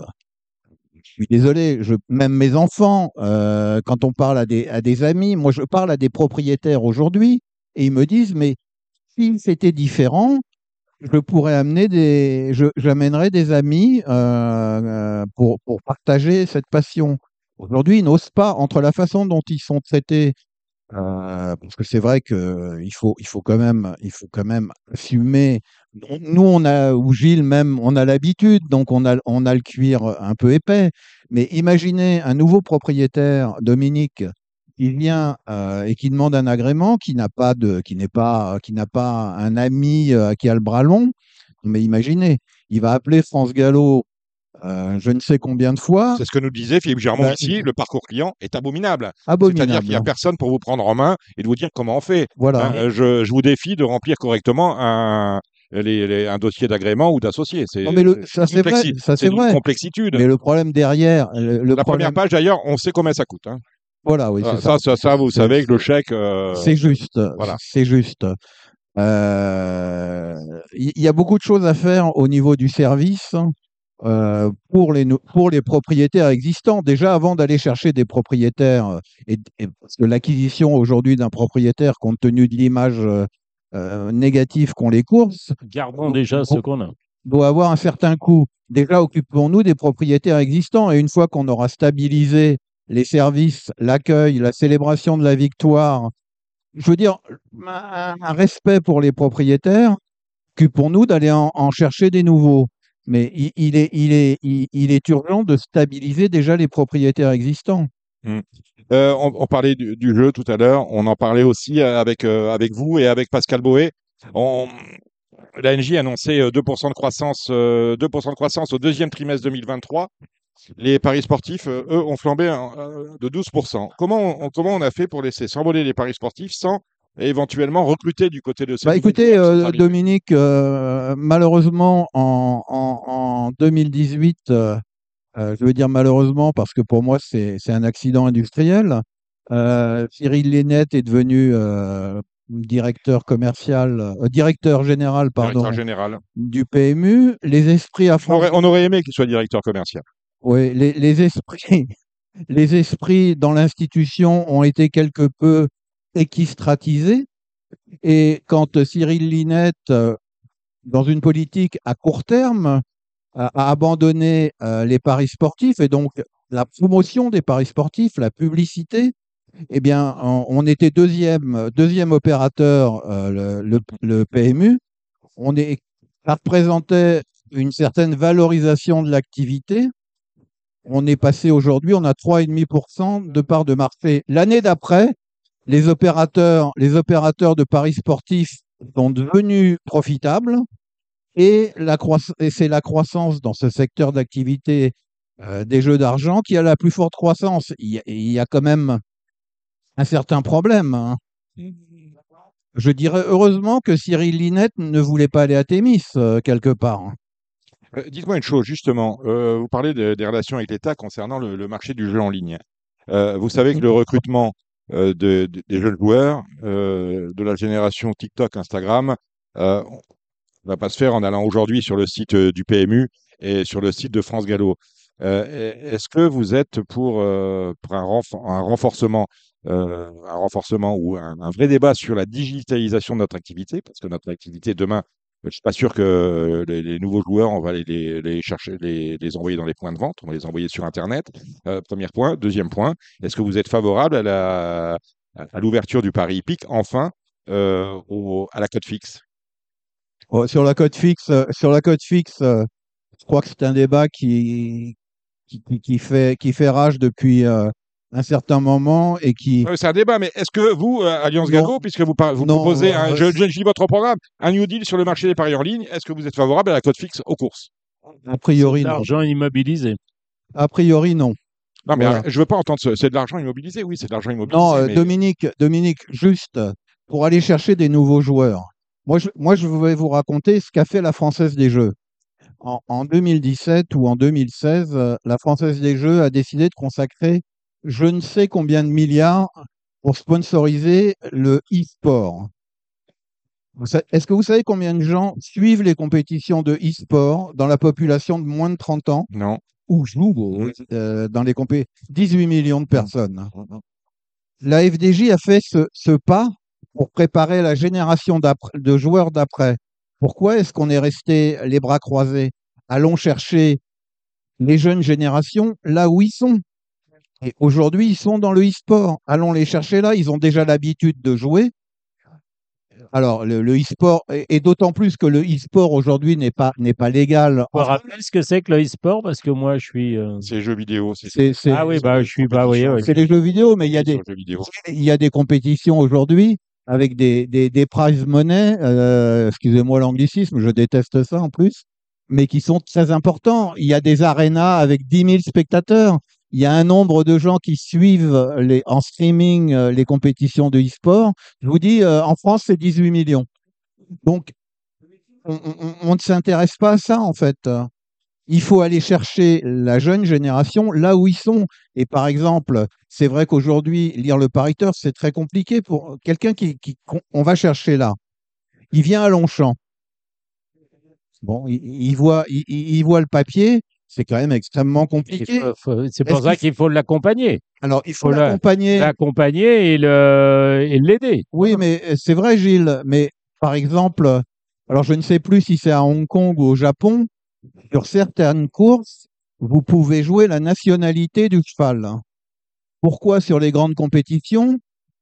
Je suis désolé, même mes enfants, euh, quand on parle à des, à des amis, moi je parle à des propriétaires aujourd'hui et ils me disent, mais si c'était différent, je pourrais amener des, j'amènerais des amis euh, euh, pour, pour partager cette passion. Aujourd'hui, ils n'osent pas, entre la façon dont ils sont traités, euh, parce que c'est vrai que il faut, il faut quand même, il faut quand même assumer. Nous, on a, ou Gilles même, on a l'habitude, donc on a, on a le cuir un peu épais. Mais imaginez un nouveau propriétaire, Dominique, qui vient euh, et qui demande un agrément, qui n'a pas de, qui n'est pas, qui n'a pas un ami euh, qui a le bras long. Mais imaginez, il va appeler France Gallo, euh, je ne sais combien de fois, C'est ce que nous disait Philippe Germont Bah, ici, le parcours client est abominable. abominable. C'est-à-dire qu'il n'y a personne pour vous prendre en main et de vous dire comment on fait. Voilà. Hein, je, je vous défie de remplir correctement un, les- les- un dossier d'agrément ou d'associé. C'est Non, mais le- ça, c'est vrai, ça, c'est d'une vrai. complexitude. Mais le problème derrière, le, le La problème, première page, d'ailleurs, on sait combien ça coûte. hein. Voilà, oui, Ah, ça, ça, ça, vous savez que le chèque. euh, C'est juste. voilà. C'est juste. Euh, Il y, a beaucoup de choses à faire au niveau du service euh, pour, les, pour les propriétaires existants. Déjà, avant d'aller chercher des propriétaires, et, et parce que l'acquisition aujourd'hui d'un propriétaire, compte tenu de l'image euh, négative qu'ont les courses, Gardons déjà ce qu'on a. doit avoir un certain coût. Déjà, occupons-nous des propriétaires existants et une fois qu'on aura stabilisé les services, l'accueil, la célébration de la victoire, je veux dire, un, respect pour les propriétaires, occupons-nous d'aller en, chercher des nouveaux. Mais il, est, urgent de stabiliser déjà les propriétaires existants. Euh, on, parlait du, jeu tout à l'heure. On en parlait aussi euh, avec, euh, avec vous et avec Pascal Boé. On, L'ANJ annonçait euh, 2% de croissance, euh, 2% de croissance au deuxième trimestre 2023. Les paris sportifs, euh, eux, ont flambé euh, de 12%. Comment on, comment on a fait pour laisser s'envoler les paris sportifs sans éventuellement recruter du côté de ces Bah, écoutez, euh, Dominique, euh, malheureusement, en, en, en 2018, euh, euh, je veux dire malheureusement parce que pour moi, c'est un accident industriel. Cyril Lénette est devenu directeur commercial, directeur général, pardon, Directeur général. du PMU. Les esprits à On France aurait, on aurait aimé qu'il soit directeur commercial. Oui, les, les esprits, les esprits dans l'institution ont été quelque peu équistratisés. Et quand Cyril Linette, euh, dans une politique à court terme, a, abandonné euh, les paris sportifs et donc la promotion des paris sportifs, la publicité, eh bien, on, on était deuxième, deuxième opérateur, euh, le, le- le PMU. On est, ça représentait une certaine valorisation de l'activité. On est passé aujourd'hui, on a 3,5% de part de marché. L'année d'après, les opérateurs, les opérateurs de paris sportifs sont devenus profitables et, c'est la croissance dans ce secteur d'activité euh, des jeux d'argent qui a la plus forte croissance. Il y a, quand même un certain problème. hein. Je dirais heureusement que Cyril Linette ne voulait pas aller à Thémis euh, quelque part. Euh, Dites-moi une chose, justement. Euh, vous parlez de- des relations avec l'État concernant le, le marché du jeu en ligne. Euh, vous savez que le recrutement euh, de- de- des jeunes joueurs euh, de la génération TikTok, Instagram, euh, on va pas se faire en allant aujourd'hui sur le site euh, du PMU et sur le site de France Gallo. Euh, est- Est-ce que vous êtes pour, euh, pour un, renf- un renforcement, euh, un renforcement ou un, un vrai débat sur la digitalisation de notre activité, parce que notre activité demain, je suis pas sûr que les, les nouveaux joueurs, on va les, les, chercher, les, envoyer dans les points de vente, on va les envoyer sur Internet. Euh, premier point. Deuxième point, est-ce que vous êtes favorable à à l'ouverture du pari hippique, enfin, euh, à la cote fixe? Oh, sur la cote fixe, euh, sur la cote fixe, euh, je crois que c'est un débat qui qui, fait, qui fait rage depuis euh, un certain moment et qui. Ouais, C'est un débat, mais est-ce que vous, euh, Alliance Non. Gallo, puisque vous, par- vous Non, proposez, un, euh, je, je lis votre programme, un New Deal sur le marché des paris en ligne, est-ce que vous êtes favorable à la cote fixe aux courses? A priori, non. L'argent immobilisé. A priori, non. Non, mais Voilà. euh, je veux pas entendre ce. C'est de l'argent immobilisé, oui, c'est de l'argent immobilisé. Non, euh, mais- Dominique, Dominique, juste pour aller chercher des nouveaux joueurs. Moi, je, moi, je vais vous raconter ce qu'a fait la Française des Jeux. En, en 2017 ou en 2016, euh, la Française des Jeux a décidé de consacrer je ne sais combien de milliards pour sponsoriser le e-sport. Est-ce que vous savez combien de gens suivent les compétitions de e-sport dans la population de moins de 30 ans? Non. ou jouent euh, dans les compétitions 18 millions de personnes la FDJ a fait ce, ce pas pour préparer la génération de joueurs d'après. Pourquoi est-ce qu'on est resté les bras croisés? Allons chercher les jeunes générations là où ils sont. Et aujourd'hui, ils sont dans le e-sport. Allons les chercher là. Ils ont déjà l'habitude de jouer. Alors, le, le e-sport, et, et d'autant plus que le e-sport aujourd'hui n'est pas, n'est pas légal. On rappelle ce que c'est que le e-sport parce que moi je suis. euh, C'est les jeux vidéo. C'est Ah oui, bah je suis. Bah oui, oui. c'est les jeux vidéo, mais il y a des, il y a des compétitions aujourd'hui avec des, des, des prize money, euh, excusez-moi l'anglicisme, je déteste ça en plus, mais qui sont très importants. Il y a des arénas avec 10 000 spectateurs. Il y a un nombre de gens qui suivent les, en streaming euh, les compétitions de e-sport. Je vous dis, euh, en France, c'est 18 millions. Donc, on, ne s'intéresse pas à ça, en fait. Il faut aller chercher la jeune génération là où ils sont. Et par exemple, c'est vrai qu'aujourd'hui, lire le pariteur, c'est très compliqué pour quelqu'un qui, qui- on va chercher là. Il vient à Longchamp. Bon, il, voit, il voit le papier. C'est quand même extrêmement compliqué. C'est pour Est-ce ça qu'il faut l'accompagner. Alors, il faut faut la- l'accompagner. L'accompagner et le et l'aider. Oui, mais euh, c'est vrai, Gilles. Mais par exemple, alors je ne sais plus si c'est à Hong Kong ou au Japon, sur certaines courses, vous pouvez jouer la nationalité du cheval. Pourquoi sur les grandes compétitions,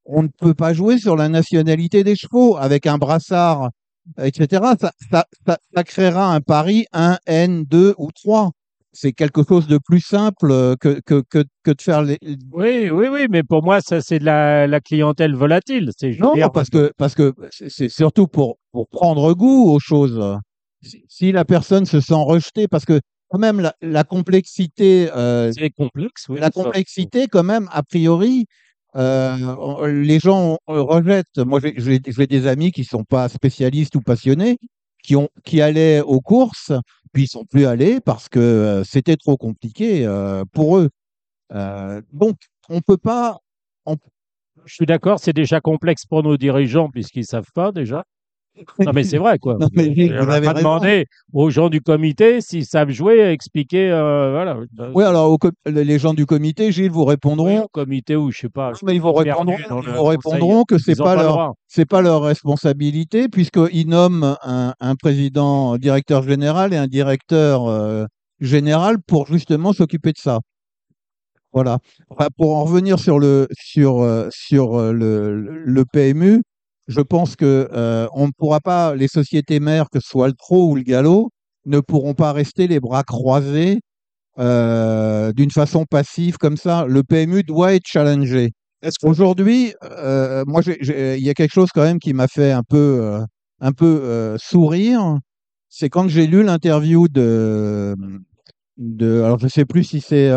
on ne peut pas jouer sur la nationalité des chevaux avec un brassard, etc. Ça, ça, ça, ça créera un pari 1, N, 2 ou 3. C'est quelque chose de plus simple euh, que, que, que, que de faire les, Oui, oui, oui, mais pour moi, ça, c'est de la, la clientèle volatile. C'est, Non, dire, parce que parce que c'est surtout pour pour prendre goût aux choses. Si, si la personne se sent rejetée, parce que quand même la, la complexité, euh, c'est complexe. Oui, la complexité quand même a priori, euh, les gens rejettent. Moi, j'ai- j'ai j'ai des amis qui sont pas spécialistes ou passionnés, qui ont qui allaient aux courses, puis ils sont plus allés parce que c'était trop compliqué pour eux. Donc, on peut pas. Je suis d'accord, c'est déjà complexe pour nos dirigeants puisqu'ils savent pas déjà. Non, mais c'est vrai, quoi. Non, mais On vous va avez pas raison. demander aux gens du comité s'ils savent jouer, expliquer, euh, voilà. Oui, alors les gens du comité, Gilles, vous répondront. comité ou je sais pas. Mais ils vous répondront, ils vous répondront que c'est pas le leur, c'est pas leur responsabilité puisqu'ils nomment un, un président directeur général et un directeur euh, général pour justement s'occuper de ça. Voilà. Enfin, pour en revenir sur le sur euh, sur le, le PMU, je pense que euh, on ne pourra pas les sociétés mères, que ce soit le Trot ou le Gallo, ne pourront pas rester les bras croisés euh, d'une façon passive comme ça. Le PMU doit être challengé. Que Aujourd'hui, euh, moi, il y a quelque chose quand même qui m'a fait un peu, un peu sourire. C'est quand j'ai lu l'interview de, de, alors je sais plus si c'est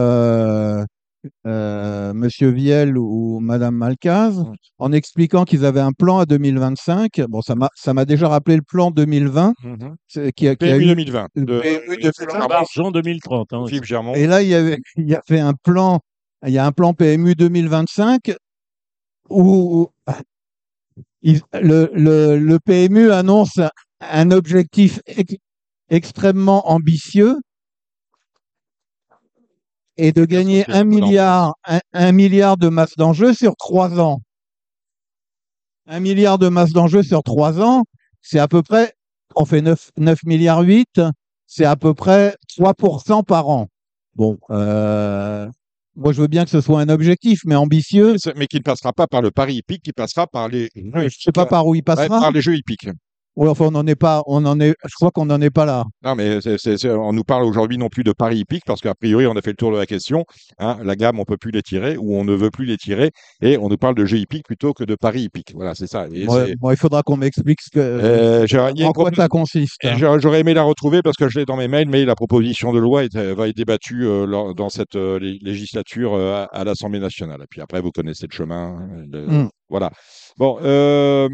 Monsieur Viel ou Madame Malcaz, en expliquant qu'ils avaient un plan à 2025. Bon, ça m'a, ça m'a déjà rappelé le plan 2020 Mhm. c'est- qui a, qui a PMU eu 2020 le de PMU de Argent 2030. hein, Philippe Germont. Et là, il y avait, il y avait un plan, il y a un plan PMU 2025 où il- le, le, le PMU annonce un objectif ex- extrêmement ambitieux et de gagner un milliard, un, un milliard de masse d'enjeux sur trois ans. Un milliard de masse d'enjeux sur trois ans, c'est à peu près, on fait 9, 9 milliards 8, c'est à peu près 3% par an. Bon, euh, moi je veux bien que ce soit un objectif, mais ambitieux. Mais qui ne passera pas par le pari hippique, qui passera par les, Je sais pas par où il Ouais, passera. par les jeux hippiques. Enfin, on n'en est pas, on en est, je crois qu'on n'en est pas là. Non, mais c'est- c'est- c'est- on nous parle aujourd'hui non plus de paris hippiques parce qu'a priori, on a fait le tour de la question. hein, la gamme, on peut plus les tirer ou on ne veut plus les tirer et on nous parle de jeux hippiques plutôt que de paris hippiques. Voilà, c'est ça. Et Ouais, c'est- bon, il faudra qu'on m'explique ce que, Euh, j'ai- en quoi ça consiste. J'aurais aimé la retrouver parce que je l'ai dans mes mails, mais la proposition de loi est- va être débattue euh, dans cette euh, lé- législature à, à l'Assemblée nationale. Et puis après, vous connaissez le chemin. euh, le- Mm. Voilà. Bon, euh,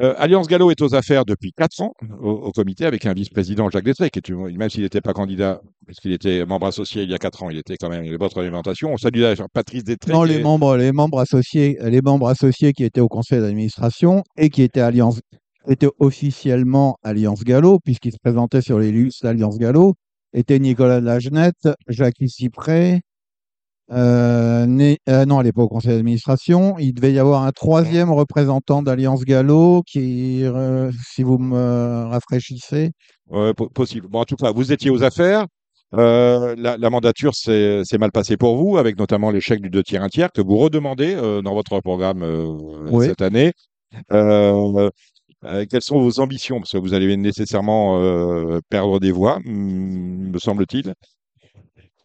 euh, Alliance Gallo est aux affaires depuis quatre ans au, au comité avec un vice-président Jacques Destré, qui est, même s'il n'était pas candidat, parce qu'il était membre associé il y a quatre ans, il était quand même votre alimentation. On salue d'ailleurs Patrice Destré. Non, les est- membres, les membres associés, les membres associés qui étaient au conseil d'administration et qui étaient alliance, étaient officiellement Alliance Gallo, puisqu'ils se présentaient sur les listes d'Alliance Gallo, étaient Nicolas Lagenette, Jacques Cypré, euh, né- euh, non, à l'époque au conseil d'administration. Il devait y avoir un troisième représentant d'Alliance Gallo qui, euh, si vous me rafraîchissez, Ouais, po- possible. Bon, en tout cas, vous étiez aux affaires. La, la mandature s'est mal passée pour vous, avec notamment l'échec du deux tiers un tiers que vous redemandez dans votre programme Oui. cette année. Quelles sont vos ambitions? Parce que vous allez nécessairement perdre des voix, hmm, me semble-t-il.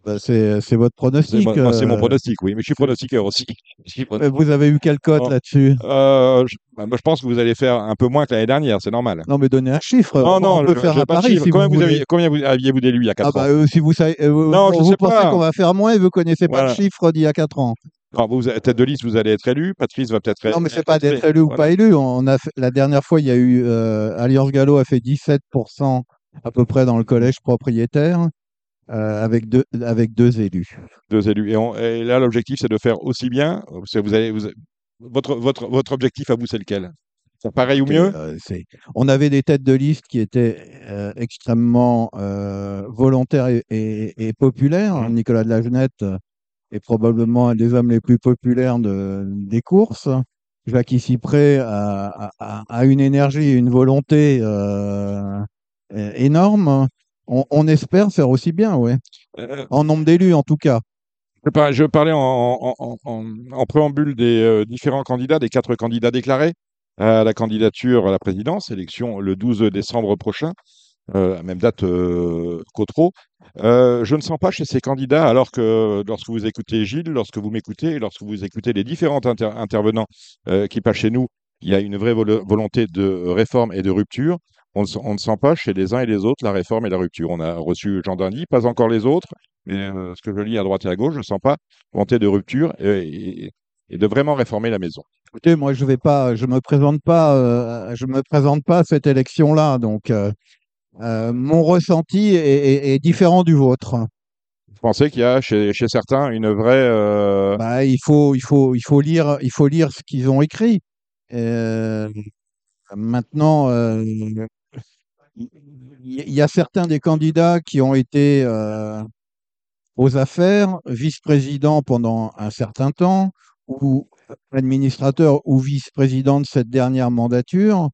Bah, c'est c'est votre pronostic. c'est mon euh, pronostic, oui, mais je suis pronostiqueur aussi. Je suis Vous avez eu quelle cote Oh. là-dessus? Euh, je, bah, je pense que vous allez faire un peu moins que l'année dernière, c'est normal. Non, mais donnez un chiffre. Non, on, non, peut je- faire j'ai un pari si combien vous vous aviez, combien vous aviez-vous d'élu il y a 4 Ah ans? bah euh, si vous savez, euh, vous, Non, je vous sais pensez qu'on va faire moins et vous connaissez pas le chiffre d'il y a 4 ans. Vous, tête de liste, vous allez être élu. Patrice va peut-être être Non mais c'est pas d'être élu ou pas élu. On a fait- la dernière fois il y a eu euh, Alliance Gallo a fait 17% à peu près dans le collège propriétaire euh, avec deux avec deux élus. deux élus. Et, on- et là, l'objectif, c'est de faire aussi bien. Vous allez, vous- votre, votre, votre objectif à vous, c'est lequel? Faire pareil ou mieux? Euh, c'est- on avait des têtes de liste qui étaient euh, extrêmement euh, volontaires et, et- et populaires. Mhm. Nicolas de la Genette est probablement un des hommes les plus populaires de- des courses. Jacques Cypré a, a- a- une énergie et une volonté énorme. On, on espère faire aussi bien, ouais. Euh, En nombre d'élus, en tout cas. je, par- je parlais en, en- préambule des euh, différents candidats, des quatre candidats déclarés à la candidature à la présidence, élection le 12 décembre prochain, euh, à même date euh, qu'au Euh, je ne sens pas chez ces candidats, alors que lorsque vous écoutez Gilles, lorsque vous m'écoutez, et lorsque vous écoutez les différents inter- intervenants qui passent chez nous, il y a une vraie volo- volonté de réforme et de rupture. On ne, sent- on ne sent pas chez les uns et les autres la réforme et la rupture. On a reçu Jean Dandy, pas encore les autres, mais euh, ce que je lis à droite et à gauche, je ne sens pas volonté de rupture et, et- et de vraiment réformer la maison. Écoutez, moi, je vais pas, je me présente pas, euh, je me présente pas à cette élection-là, donc euh, mon ressenti est, est- est différent du vôtre. Vous pensez qu'il y a chez, chez certains une vraie... Bah, il faut, il faut, il faut lire, il faut lire ce qu'ils ont écrit. Maintenant, euh, il y a certains des candidats qui ont été euh, aux affaires, vice-président pendant un certain temps, ou administrateur ou vice-président de cette dernière mandature.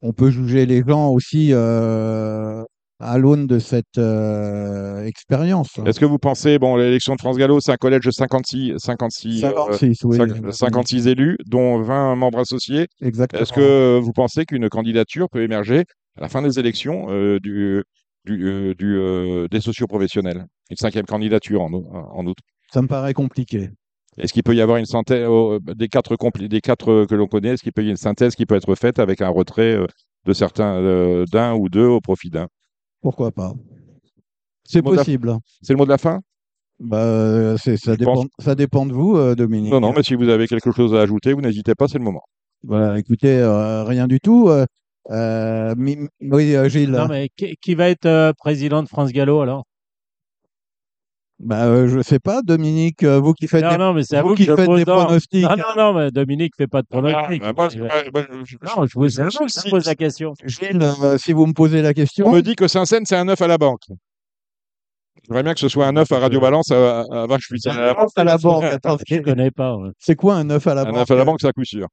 On peut juger les gens aussi euh, à l'aune de cette euh, expérience. Est-ce que vous pensez, bon, l'élection de France Gallo, c'est un collège de 56, 56, euh, 56, oui. cinq- 56 élus, dont 20 membres associés. Exactement. Est-ce que vous pensez qu'une candidature peut émerger à la fin des élections euh, du, du, euh, du, euh, des socioprofessionnels? Une cinquième candidature en, outre. Ça me paraît compliqué. Est-ce qu'il peut y avoir une synthèse oh, des quatre, des quatre euh, que l'on connaît Est-ce qu'il peut y avoir une synthèse qui peut être faite avec un retrait euh, de certains, euh, d'un ou deux au profit d'un? Pourquoi pas? C'est possible. C'est le mot de la fin? Bah, euh, c'est- ça, dépend, pense- ça dépend de vous, euh, Dominique. Non, non, mais si vous avez quelque chose à ajouter, vous n'hésitez pas, c'est le moment. Voilà, écoutez, euh, rien du tout. euh, euh, oui, Gilles. Non, mais qui, qui va être euh, président de France Gallo alors? Bah, euh, je sais pas, Dominique, euh, vous qui faites Non, des, non, mais c'est à vous vous qui que je faites pose. des Non, pronostics. non, non, non, mais Dominique fait pas de pronostic. Ah, je- moi, je- Non, je vous à vous que je pose la question. Gilles, euh, si vous me posez la On question, me dit que Saint-Saëns, c'est un neuf à la banque. J'aimerais bien que ce soit un neuf à Radio Balance à, à, à Vache Puissante. à la banque, Je attendez. connais pas. ouais. C'est quoi un œuf à la Un banque? neuf à la banque, c'est à coup sûr.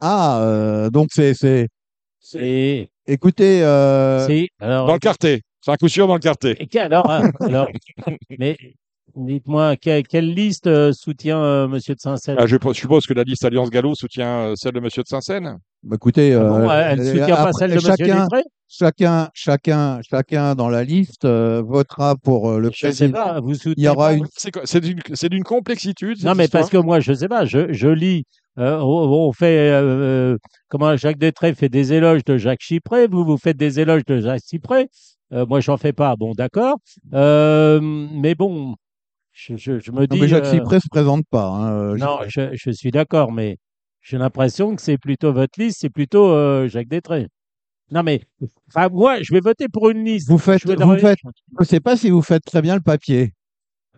Ah, euh, donc c'est, c'est. C'est. Écoutez, euh, c'est- Alors, Dans le quartier. C'est un coup sûr dans le quartier. et alors, alors, mais dites-moi, que- quelle liste euh, soutient euh, Monsieur de Saint-Saëns Ah, je suppose que la liste Alliance Gallo soutient euh, celle de Monsieur de Saint-Saëns. Bah, écoutez, Ah bon, elle ne euh, soutient pas après, celle de Monsieur chacun, Dupré chacun, chacun, chacun dans la liste euh, votera pour euh, le Je ne sais président. pas. Vous soutenez Il y aura pas une. C'est d'une c'est d'une complexitude. Non, mais parce que moi, je sais pas, je, je lis, euh, on, fait, comment Jacques Détré fait des éloges de Jacques Chipré, vous, vous faites des éloges de Jacques Chipré, euh, moi, j'en fais pas, bon, d'accord, Euh, mais bon, je, je, je me Non, dis, mais Jacques euh, Cyprès se présente pas. hein, euh, non, je- suis d'accord, mais j'ai l'impression que c'est plutôt votre liste, c'est plutôt euh, Jacques Détré. Non, mais, enfin, moi, je vais voter pour une liste. Vous faites, Je vous faites. Je sais pas si vous faites très bien le papier.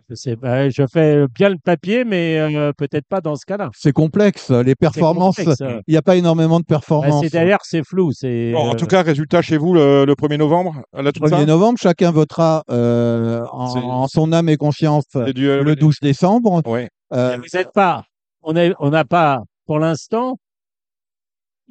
Je, sais pas, je fais bien le papier, mais euh, peut-être pas dans ce cas-là. C'est complexe. Les performances, euh. il n'y a pas énormément de Bah, performances. C'est flou. C'est, Bon, en euh, tout cas, résultat chez vous le, le 1er novembre à la toute 1er fin novembre, chacun votera euh, en, son âme et conscience du, euh, le 12 décembre. Ouais. Euh, vous n'êtes pas, on n'a on n'a pas, pour l'instant,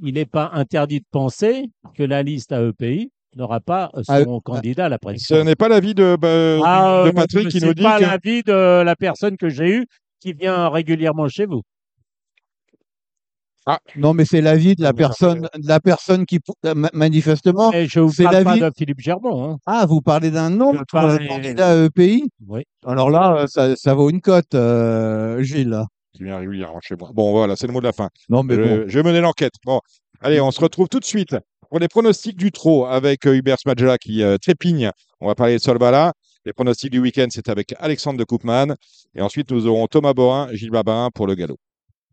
il n'est pas interdit de penser que la liste AEPI n'aura pas son Ah, candidat à la Ce présidence. n'est pas l'avis de, bah, Ah, de euh, Patrick qui nous dit pas que l'avis de la personne que j'ai eue qui vient régulièrement chez vous. non, mais c'est l'avis de la Ah, personne, de la personne qui, euh, ma- manifestement. Et je vous c'est parle pas l'avis- de Philippe Germont. Hein. Ah, vous parlez d'un autre parle- euh, candidat EPI Oui. Alors là, euh, ça, ça vaut une cote, euh, Gilles. qui vient régulièrement chez moi. Bon, voilà, c'est le mot de la fin. Non, mais je, bon. je vais mener l'enquête. Bon, allez, on se retrouve tout de suite pour les pronostics du trot avec euh, Hubert Smadjela qui euh, trépigne. On va parler de Solbala. Les pronostics du week-end, c'est avec Alexandre de Koopman. Et ensuite, nous aurons Thomas Borin, Gilles Babin pour le galop.